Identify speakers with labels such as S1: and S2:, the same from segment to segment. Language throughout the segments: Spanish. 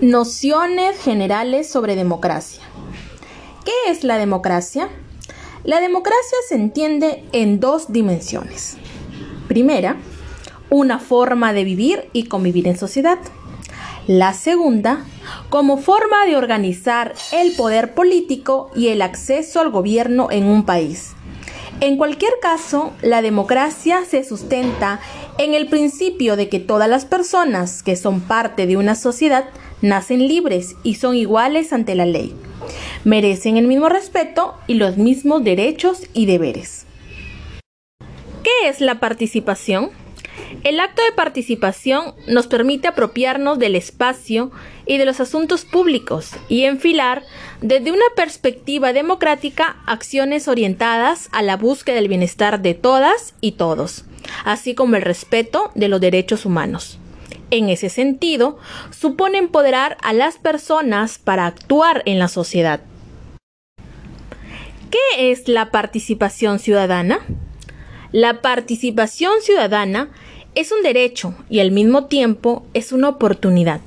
S1: Nociones generales sobre democracia. ¿Qué es la democracia? La democracia se entiende en dos dimensiones. Primera, una forma de vivir y convivir en sociedad. La segunda, como forma de organizar el poder político y el acceso al gobierno en un país. En cualquier caso, la democracia se sustenta en el principio de que todas las personas que son parte de una sociedad nacen libres y son iguales ante la ley. Merecen el mismo respeto y los mismos derechos y deberes. ¿Qué es la participación? El acto de participación nos permite apropiarnos del espacio y de los asuntos públicos y enfilar desde una perspectiva democrática acciones orientadas a la búsqueda del bienestar de todas y todos, así como el respeto de los derechos humanos. En ese sentido, supone empoderar a las personas para actuar en la sociedad. ¿Qué es la participación ciudadana? La participación ciudadana es un derecho y al mismo tiempo es una oportunidad.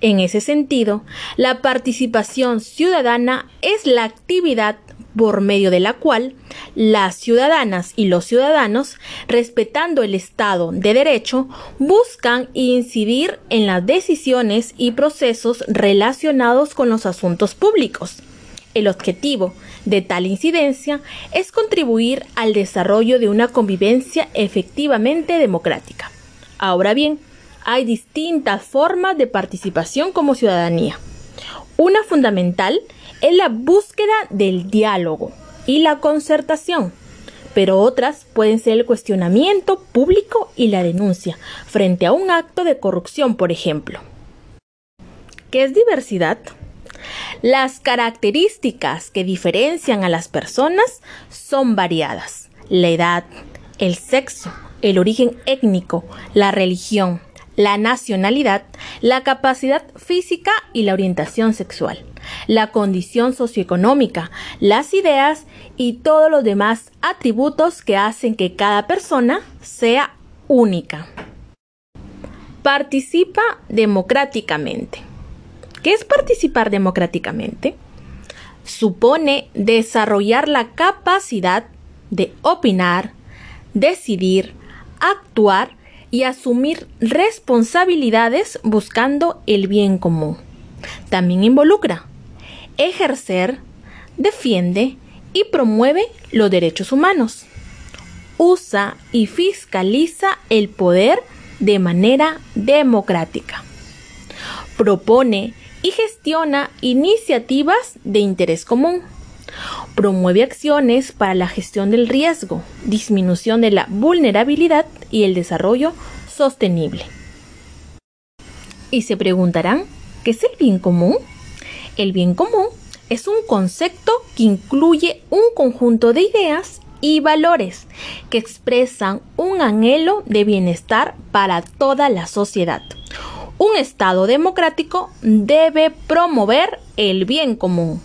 S1: En ese sentido, la participación ciudadana es la actividad por medio de la cual las ciudadanas y los ciudadanos, respetando el Estado de Derecho, buscan incidir en las decisiones y procesos relacionados con los asuntos públicos. El objetivo de tal incidencia es contribuir al desarrollo de una convivencia efectivamente democrática. Ahora bien, hay distintas formas de participación como ciudadanía. Una fundamental es la búsqueda del diálogo y la concertación, pero otras pueden ser el cuestionamiento público y la denuncia frente a un acto de corrupción, por ejemplo. ¿Qué es diversidad? Las características que diferencian a las personas son variadas. La edad, el sexo, el origen étnico, la religión, la nacionalidad, la capacidad física y la orientación sexual, la condición socioeconómica, las ideas y todos los demás atributos que hacen que cada persona sea única. Participa democráticamente. ¿Qué es participar democráticamente? Supone desarrollar la capacidad de opinar, decidir, actuar y asumir responsabilidades buscando el bien común. También involucra ejercer, defiende y promueve los derechos humanos. Usa y fiscaliza el poder de manera democrática. Propone y gestiona iniciativas de interés común. Promueve acciones para la gestión del riesgo, disminución de la vulnerabilidad y el desarrollo sostenible. Y se preguntarán, ¿qué es el bien común? El bien común es un concepto que incluye un conjunto de ideas y valores que expresan un anhelo de bienestar para toda la sociedad. Un Estado democrático debe promover el bien común.